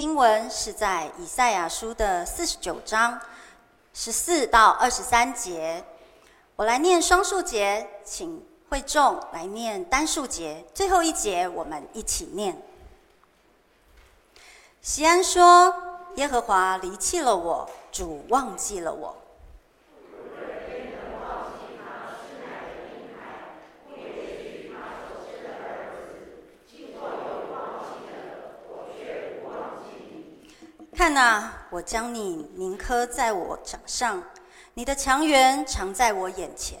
经文是在以赛亚书的四十九章十四到二十三节。我来念双数节，请会众来念单数节。最后一节我们一起念。席安说：“耶和华离弃了我，主忘记了我。”看哪，我将你铭刻在我掌上，你的强援常在我眼前。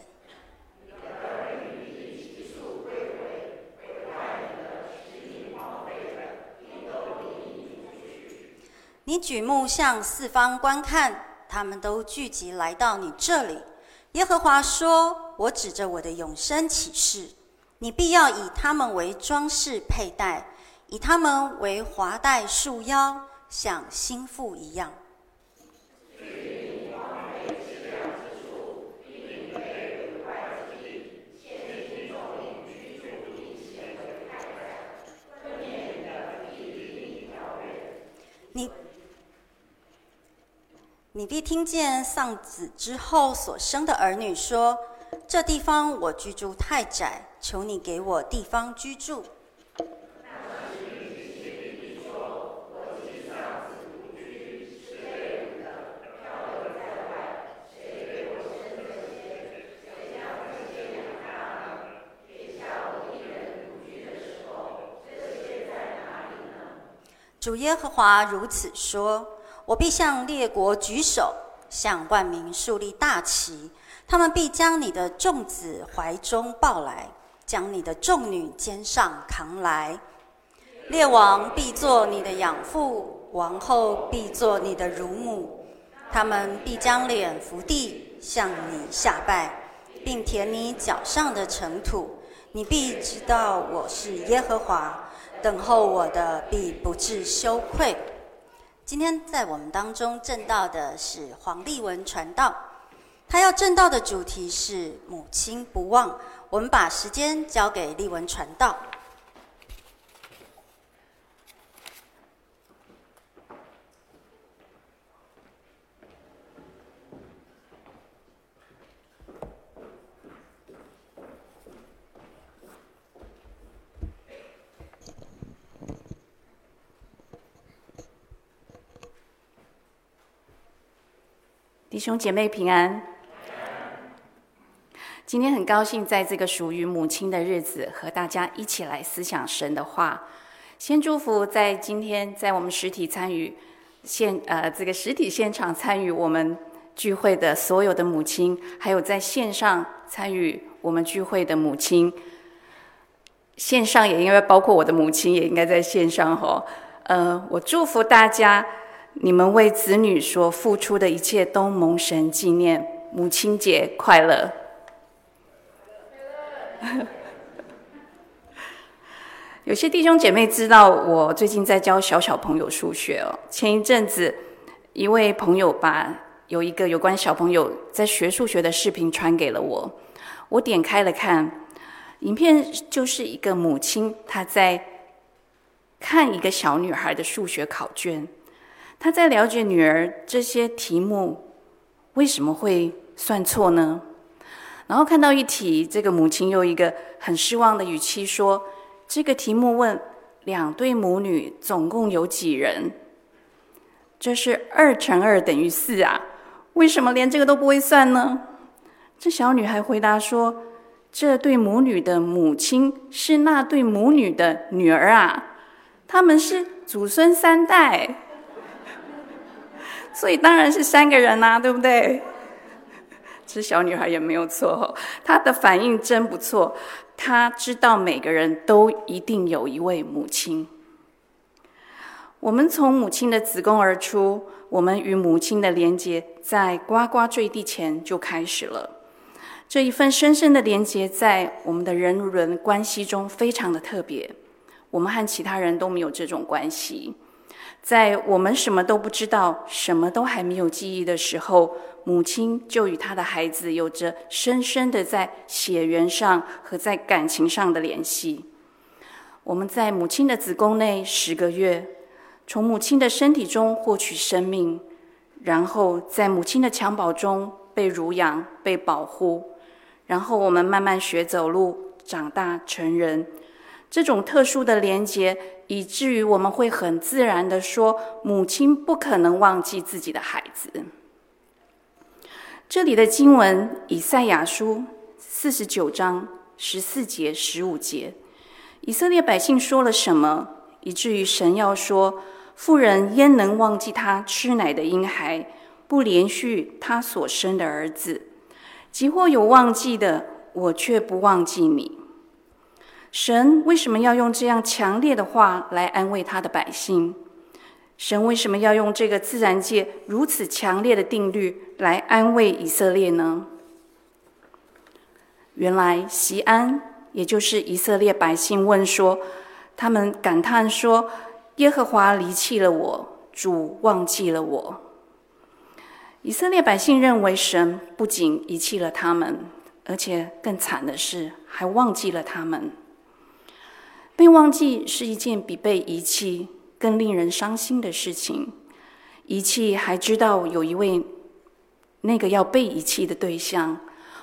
你举目向四方观看，他们都聚集来到你这里。耶和华说：“我指着我的永生起誓，你必要以他们为装饰佩戴，以他们为华带束腰。”像心腹一样。你，你必听见丧子之后所生的儿女说：“这地方我居住太窄，求你给我地方居住。”主耶和华如此说：“我必向列国举手，向万民竖立大旗。他们必将你的众子怀中抱来，将你的众女肩上扛来。列王必作你的养父，王后必作你的乳母。他们必将脸伏地向你下拜，并舔你脚上的尘土。你必知道我是耶和华。”等候我的必不至羞愧。今天在我们当中证道的是黄立文传道，他要证道的主题是母亲不忘。我们把时间交给立文传道。弟兄姐妹平安。今天很高兴在这个属于母亲的日子，和大家一起来思想神的话。先祝福在今天在我们实体参与现呃这个实体现场参与我们聚会的所有的母亲，还有在线上参与我们聚会的母亲。线上也应该包括我的母亲，也应该在线上哈。呃，我祝福大家。你们为子女所付出的一切都蒙神纪念，母亲节快乐！有些弟兄姐妹知道我最近在教小小朋友数学哦。前一阵子，一位朋友把有一个有关小朋友在学数学的视频传给了我，我点开了看，影片就是一个母亲她在看一个小女孩的数学考卷。他在了解女儿这些题目为什么会算错呢？然后看到一题，这个母亲用一个很失望的语气说：“这个题目问两对母女总共有几人？这是二乘二等于四啊，为什么连这个都不会算呢？”这小女孩回答说：“这对母女的母亲是那对母女的女儿啊，他们是祖孙三代。”所以当然是三个人啦，对不对？这小女孩也没有错，她的反应真不错。她知道每个人都一定有一位母亲。我们从母亲的子宫而出，我们与母亲的连接在呱呱坠地前就开始了。这一份深深的连接，在我们的人伦关系中非常的特别。我们和其他人都没有这种关系。在我们什么都不知道、什么都还没有记忆的时候，母亲就与她的孩子有着深深的在血缘上和在感情上的联系。我们在母亲的子宫内十个月，从母亲的身体中获取生命，然后在母亲的襁褓中被乳养、被保护，然后我们慢慢学走路、长大成人。这种特殊的连结，以至于我们会很自然的说：“母亲不可能忘记自己的孩子。”这里的经文，以赛亚书四十九章十四节、十五节，以色列百姓说了什么，以至于神要说。妇人焉能忘记她吃奶的婴孩，不连续她所生的儿子？即或有忘记的，我却不忘记你。神为什么要用这样强烈的话来安慰他的百姓？神为什么要用这个自然界如此强烈的定律来安慰以色列呢？原来席安，也就是以色列百姓问说，他们感叹说。耶和华离弃了我，主忘记了我。以色列百姓认为神不仅遗弃了他们，而且更惨的是，还忘记了他们。被忘记是一件比被遗弃更令人伤心的事情。遗弃还知道有一位那个要被遗弃的对象，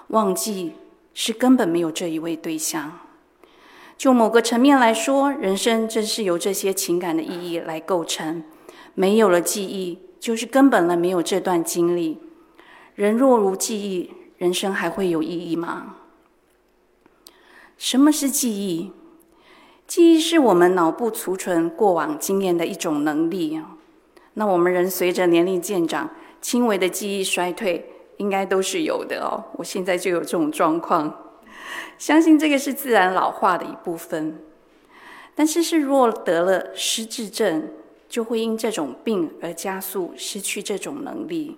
忘记是根本没有这一位对象。就某个层面来说，人生正是由这些情感的意义来构成。没有了记忆，就是根本的没有这段经历。人若无记忆，人生还会有意义吗？什么是记忆？记忆是我们脑部储存过往经验的一种能力啊。那我们人随着年龄渐长，轻微的记忆衰退，应该都是有的哦。我现在就有这种状况。相信这个是自然老化的一部分，但是是若得了失智症，就会因这种病而加速失去这种能力。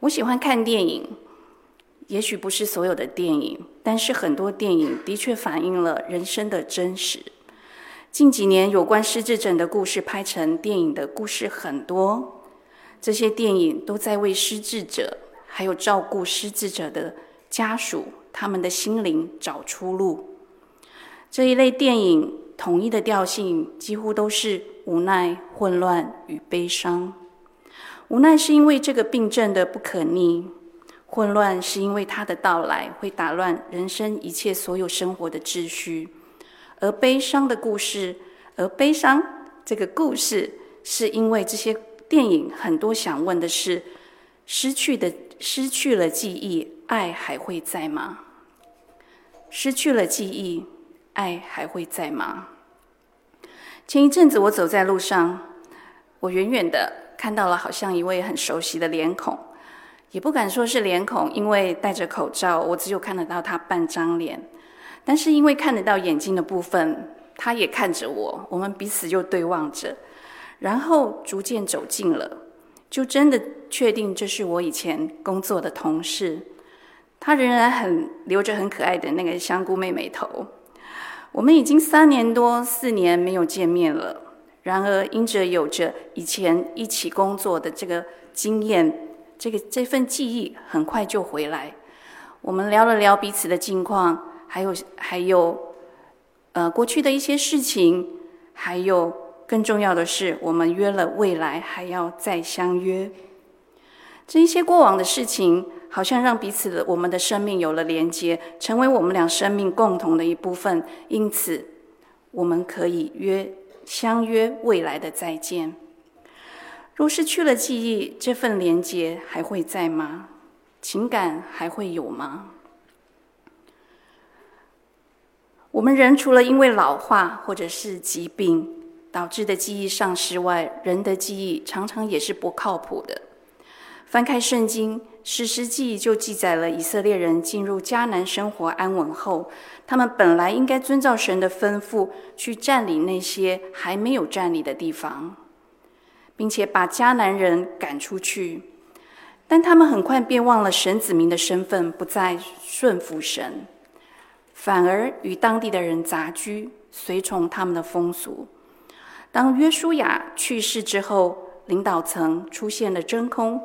我喜欢看电影，也许不是所有的电影，但是很多电影的确反映了人生的真实。近几年有关失智症的故事拍成电影的故事很多，这些电影都在为失智者还有照顾失智者的家属。他们的心灵找出路。这一类电影统一的调性几乎都是无奈、混乱与悲伤。无奈是因为这个病症的不可逆，混乱是因为它的到来会打乱人生一切所有生活的秩序，而悲伤的故事，而悲伤这个故事是因为这些电影很多想问的是：失去的失去了记忆，爱还会在吗？失去了记忆，爱还会在吗？前一阵子我走在路上，我远远的看到了好像一位很熟悉的脸孔，也不敢说是脸孔，因为戴着口罩，我只有看得到他半张脸。但是因为看得到眼睛的部分，他也看着我，我们彼此就对望着，然后逐渐走近了，就真的确定这是我以前工作的同事。他仍然很留着很可爱的那个香菇妹妹头。我们已经三年多四年没有见面了。然而，因着有着以前一起工作的这个经验，这个这份记忆很快就回来。我们聊了聊彼此的近况，还有还有呃过去的一些事情，还有更重要的是，我们约了未来还要再相约。这一些过往的事情。好像让彼此的我们的生命有了连接，成为我们俩生命共同的一部分。因此，我们可以约相约未来的再见。若失去了记忆，这份连接还会在吗？情感还会有吗？我们人除了因为老化或者是疾病导致的记忆丧失外，人的记忆常常也是不靠谱的。翻开圣经。士师记就记载了以色列人进入迦南生活安稳后，他们本来应该遵照神的吩咐去占领那些还没有占领的地方，并且把迦南人赶出去。但他们很快便忘了神子民的身份，不再顺服神，反而与当地的人杂居，随从他们的风俗。当约书亚去世之后，领导层出现了真空。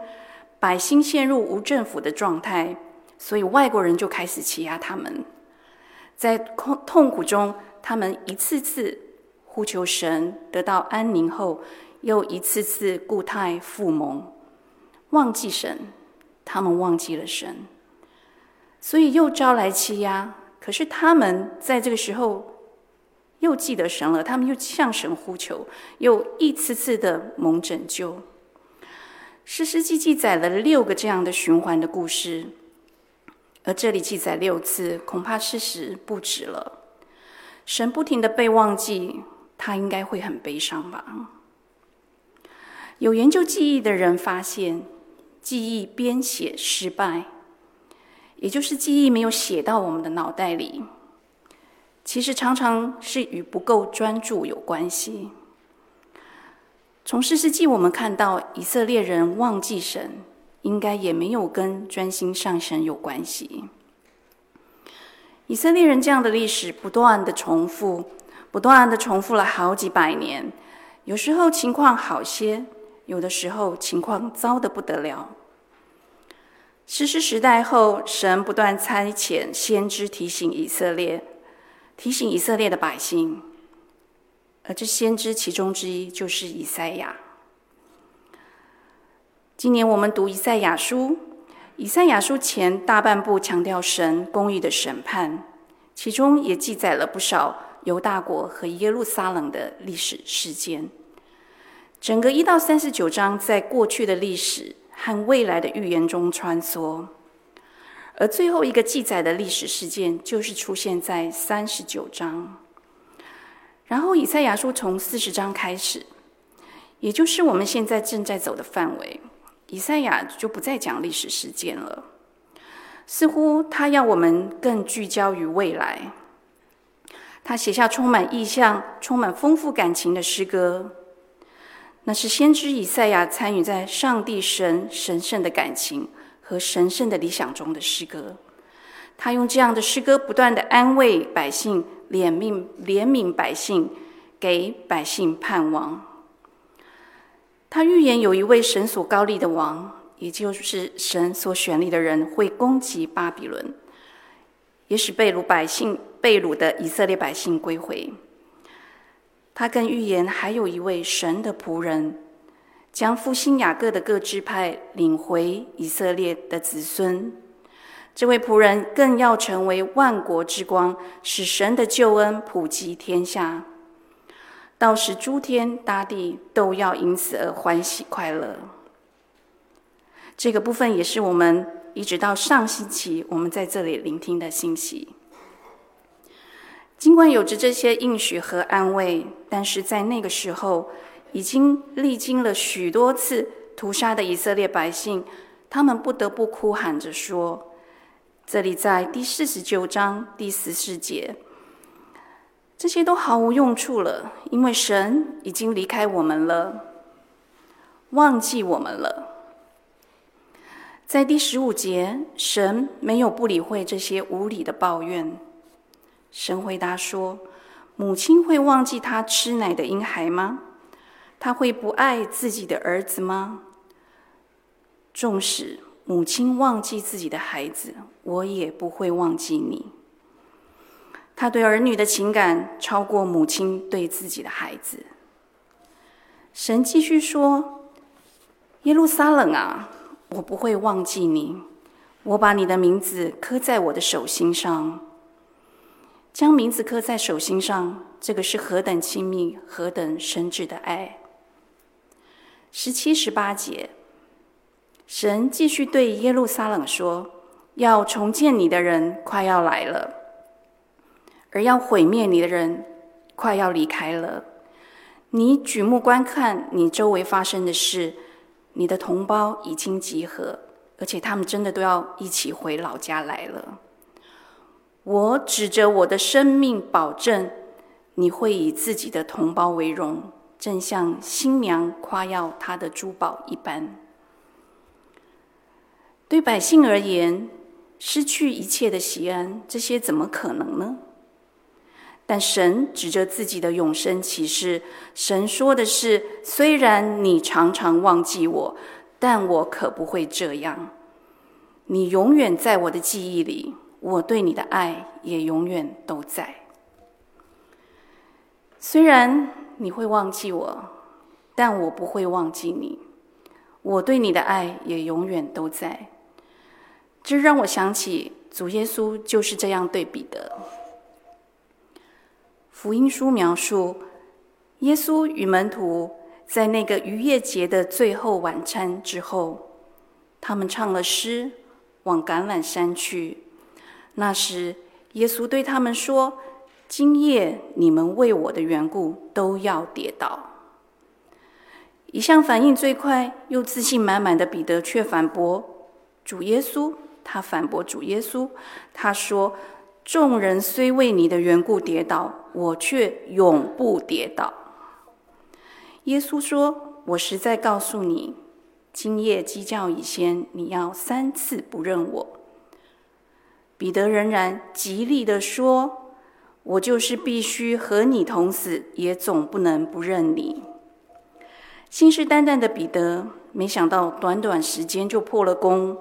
百姓陷入无政府的状态，所以外国人就开始欺压他们。在痛痛苦中，他们一次次呼求神，得到安宁后，又一次次故态复萌，忘记神，他们忘记了神，所以又招来欺压。可是他们在这个时候又记得神了，他们又向神呼求，又一次次的蒙拯救。士师记记载了六个这样的循环的故事，而这里记载六次，恐怕事实不止了。神不停的被忘记，他应该会很悲伤吧？有研究记忆的人发现，记忆编写失败，也就是记忆没有写到我们的脑袋里，其实常常是与不够专注有关系。从士师记我们看到，以色列人忘记神，应该也没有跟专心上神有关系。以色列人这样的历史不断的重复，不断的重复了好几百年，有时候情况好些。有的时候情况糟得不得了。士师时代后，神不断差遣先知提醒以色列，提醒以色列的百姓。而这先知其中之一就是以赛亚。今年我们读以赛亚书，以赛亚书前大半部强调神公义的审判，其中也记载了不少犹大国和耶路撒冷的历史事件。整个一到三十九章，在过去的历史和未来的预言中穿梭，而最后一个记载的历史事件，就是出现在三十九章。然后，以赛亚书从四十章开始，也就是我们现在正在走的范围，以赛亚就不再讲历史事件了，似乎他要我们更聚焦于未来。他写下充满意象、充满丰富感情的诗歌。那是先知以赛亚参与在上帝神神圣的感情和神圣的理想中的诗歌，他用这样的诗歌不断的安慰百姓，怜悯怜悯百姓，给百姓盼望。他预言有一位神所高立的王，也就是神所选立的人会攻击巴比伦，也使被掳百姓被掳的以色列百姓归回。他更预言，还有一位神的仆人，将复兴雅各的各支派领回以色列的子孙。这位仆人更要成为万国之光，使神的救恩普及天下。到时诸天大地都要因此而欢喜快乐。这个部分也是我们一直到上星期我们在这里聆听的信息。尽管有着这些应许和安慰，但是在那个时候，已经历经了许多次屠杀的以色列百姓，他们不得不哭喊着说：“这里在第四十九章第十四节，这些都毫无用处了，因为神已经离开我们了，忘记我们了。”在第十五节，神没有不理会这些无理的抱怨。神回答说：“母亲会忘记她吃奶的婴孩吗？她会不爱自己的儿子吗？纵使母亲忘记自己的孩子，我也不会忘记你。他对儿女的情感超过母亲对自己的孩子。”神继续说：“耶路撒冷啊，我不会忘记你，我把你的名字刻在我的手心上。”将名字刻在手心上，这个是何等亲密、何等深挚的爱。十七、十八节，神继续对耶路撒冷说：“要重建你的人快要来了，而要毁灭你的人快要离开了。你举目观看你周围发生的事，你的同胞已经集合，而且他们真的都要一起回老家来了。”我指着我的生命保证，你会以自己的同胞为荣，正像新娘夸耀她的珠宝一般。对百姓而言，失去一切的喜安，这些怎么可能呢？但神指着自己的永生启示，神说的是：虽然你常常忘记我，但我可不会这样。你永远在我的记忆里。我对你的爱也永远都在。虽然你会忘记我，但我不会忘记你。我对你的爱也永远都在。这让我想起主耶稣就是这样对彼得。福音书描述耶稣与门徒在那个逾越节的最后晚餐之后，他们唱了诗，往橄榄山去。那时，耶稣对他们说：“今夜你们为我的缘故都要跌倒。”一向反应最快又自信满满的彼得却反驳主耶稣。他反驳主耶稣，他说：“众人虽为你的缘故跌倒，我却永不跌倒。”耶稣说：“我实在告诉你，今夜鸡叫以先，你要三次不认我。”彼得仍然极力地说：“我就是必须和你同死，也总不能不认你。”信誓旦旦的彼得，没想到短短时间就破了功。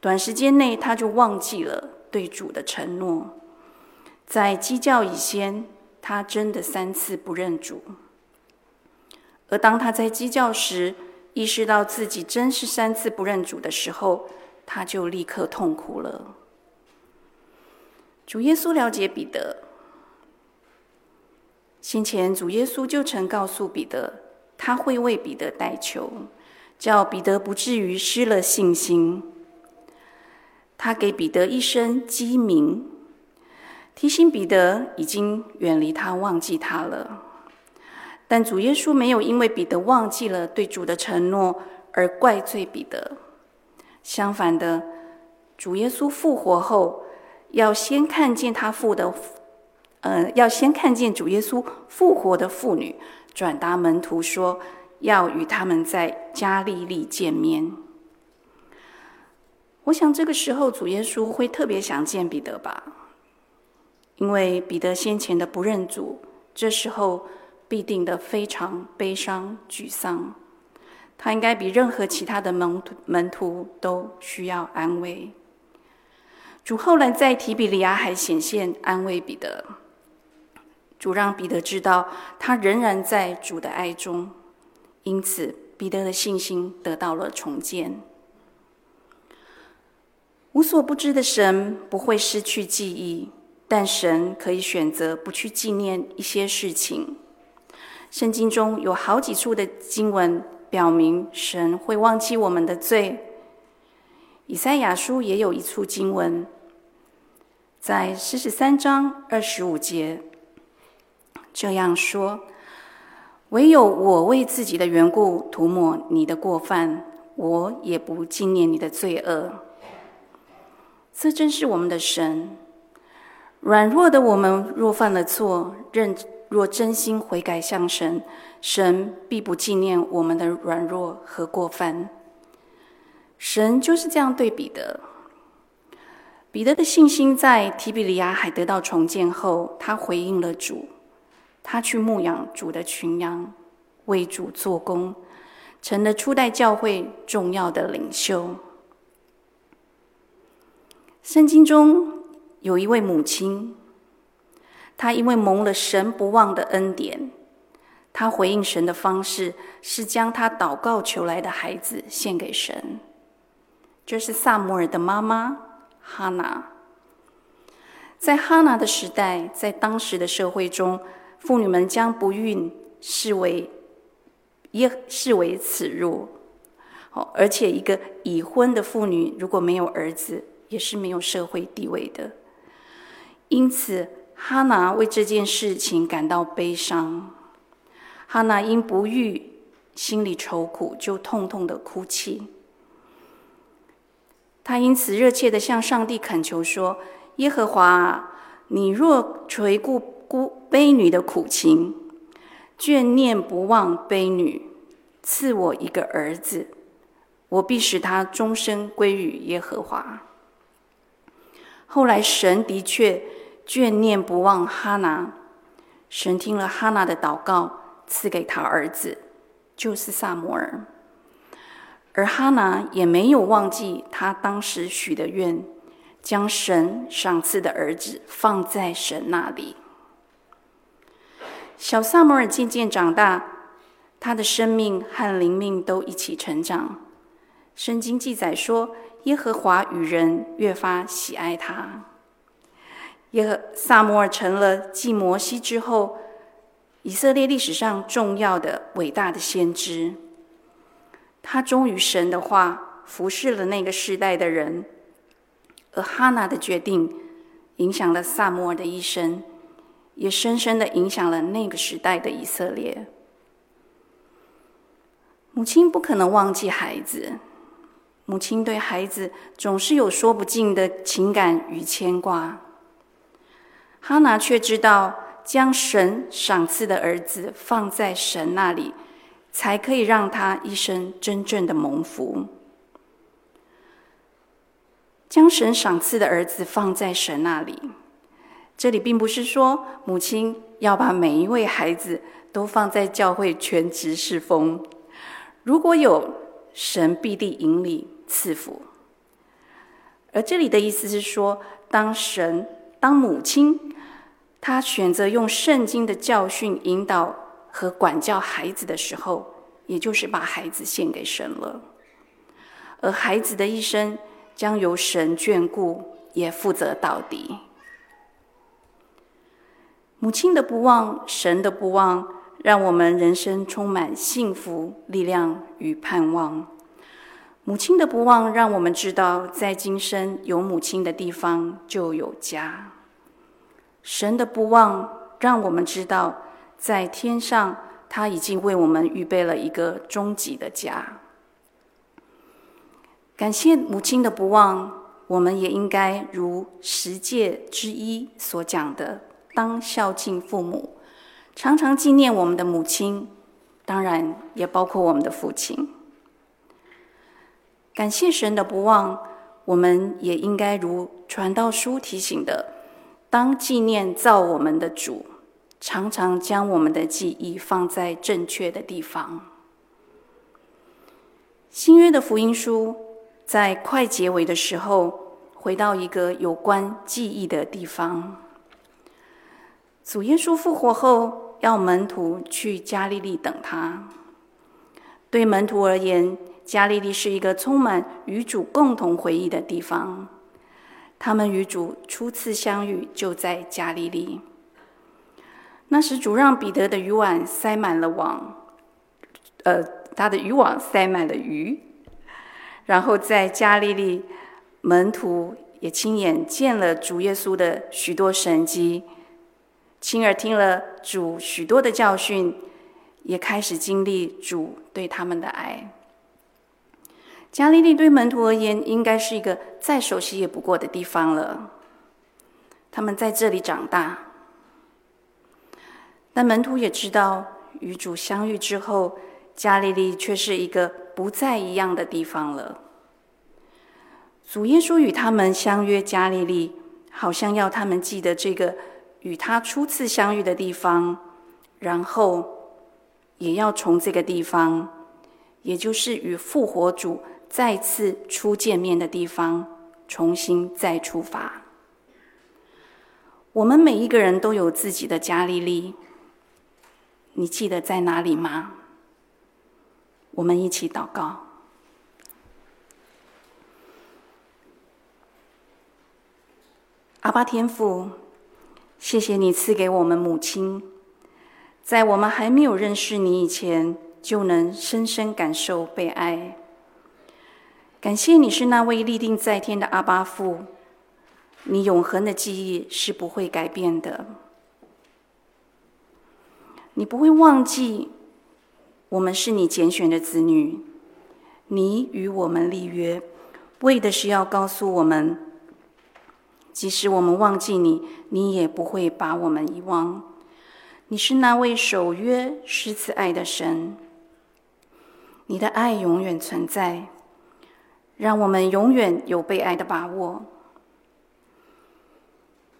短时间内，他就忘记了对主的承诺。在鸡叫以先，他真的三次不认主。而当他在鸡叫时，意识到自己真是三次不认主的时候，他就立刻痛哭了。主耶稣了解彼得，先前主耶稣就曾告诉彼得。他会为彼得代求，叫彼得不至于失了信心。他给彼得一声鸡鸣，提醒彼得已经远离他、忘记他了。但主耶稣没有因为彼得忘记了对主的承诺而怪罪彼得，相反的，主耶稣复活后，要先看见他父的，呃，要先看见主耶稣复活的妇女。转达门徒说，要与他们在加利利见面。我想这个时候主耶稣会特别想见彼得吧，因为彼得先前的不认主，这时候必定的非常悲伤沮丧。他应该比任何其他的门徒门徒都需要安慰。主后来在提比利亚海显现安慰彼得。主让彼得知道，他仍然在主的爱中，因此彼得的信心得到了重建。无所不知的神不会失去记忆，但神可以选择不去纪念一些事情。圣经中有好几处的经文表明，神会忘记我们的罪。以赛亚书也有一处经文，在四十三章二十五节。这样说，唯有我为自己的缘故涂抹你的过犯，我也不纪念你的罪恶。这真是我们的神。软弱的我们若犯了错，认若真心悔改向神，神必不纪念我们的软弱和过犯。神就是这样对彼得。彼得的信心在提比利亚海得到重建后，他回应了主。他去牧养主的群羊，为主做工，成了初代教会重要的领袖。圣经中有一位母亲，她因为蒙了神不忘的恩典，她回应神的方式是将她祷告求来的孩子献给神。这是撒母耳的妈妈哈拿。在哈拿的时代，在当时的社会中，妇女们将不孕视为耶视为耻辱，而且一个已婚的妇女如果没有儿子，也是没有社会地位的。因此，哈拿为这件事情感到悲伤。哈拿因不育，心里愁苦，就痛痛的哭泣。他因此热切的向上帝恳求说：“耶和华，你若垂顾。”孤婢女的苦情，眷念不忘婢女，赐我一个儿子，我必使他终身归于耶和华。后来神的确眷念不忘哈拿，神听了哈拿的祷告，赐给他儿子，就是撒母耳。而哈拿也没有忘记他当时许的愿，将神赏赐的儿子放在神那里。小撒摩尔渐渐长大，他的生命和灵命都一起成长。圣经记载说，耶和华与人越发喜爱他。耶和撒摩尔成了继摩西之后，以色列历史上重要的伟大的先知。他忠于神的话，服侍了那个世代的人。而哈拿的决定，影响了撒母耳的一生，也深深的影响了那个时代的以色列。母亲不可能忘记孩子，母亲对孩子总是有说不尽的情感与牵挂。哈拿却知道，将神赏赐的儿子放在神那里，才可以让他一生真正的蒙福。将神赏赐的儿子放在神那里，这里并不是说母亲要把每一位孩子都放在教会全职侍奉。如果有，神必定引领赐福。而这里的意思是说，当神当母亲，她选择用圣经的教训引导和管教孩子的时候，也就是把孩子献给神了。而孩子的一生将由神眷顾，也负责到底。母亲的不忘，神的不忘。让我们人生充满幸福、力量与盼望。母亲的不忘，让我们知道，在今生有母亲的地方就有家。神的不忘，让我们知道，在天上他已经为我们预备了一个终极的家。感谢母亲的不忘，我们也应该如十诫之一所讲的，当孝敬父母。常常纪念我们的母亲，当然也包括我们的父亲。感谢神的不忘，我们也应该如传道书提醒的，当纪念造我们的主，常常将我们的记忆放在正确的地方。新约的福音书在快结尾的时候，回到一个有关记忆的地方。主耶稣复活后，要门徒去加利利等他。对门徒而言，加利利是一个充满与主共同回忆的地方。他们与主初次相遇就在加利利。那时，主让彼得的鱼网塞满了网，呃，他的渔网塞满了鱼。然后在加利利，门徒也亲眼见了主耶稣的许多神迹。亲耳听了主许多的教训，也开始经历主对他们的爱。加利利对门徒而言，应该是一个再熟悉也不过的地方了。他们在这里长大，但门徒也知道，与主相遇之后，加利利却是一个不再一样的地方了。主耶稣与他们相约加利利，好像要他们记得这个。与他初次相遇的地方，然后也要从这个地方，也就是与复活主再次初见面的地方，重新再出发。我们每一个人都有自己的加利利，你记得在哪里吗？我们一起祷告。阿爸天父。谢谢你赐给我们母亲，在我们还没有认识你以前，就能深深感受被爱。感谢你是那位立定在天的阿爸父，你永恒的记忆是不会改变的。你不会忘记我们是你拣选的子女，你与我们立约，为的是要告诉我们。即使我们忘记你，你也不会把我们遗忘。你是那位守约施慈爱的神，你的爱永远存在，让我们永远有被爱的把握。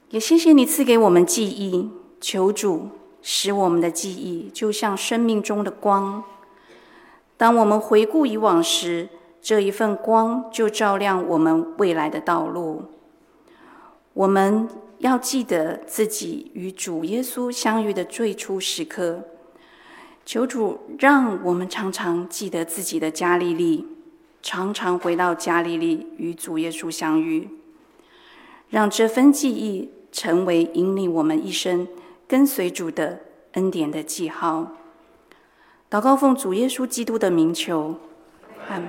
也谢谢你赐给我们记忆，求主使我们的记忆就像生命中的光。当我们回顾以往时，这一份光就照亮我们未来的道路。我们要记得自己与主耶稣相遇的最初时刻，求主让我们常常记得自己的加利利，常常回到加利利与主耶稣相遇，让这份记忆成为引领我们一生跟随主的恩典的记号。祷告奉主耶稣基督的名求，阿门。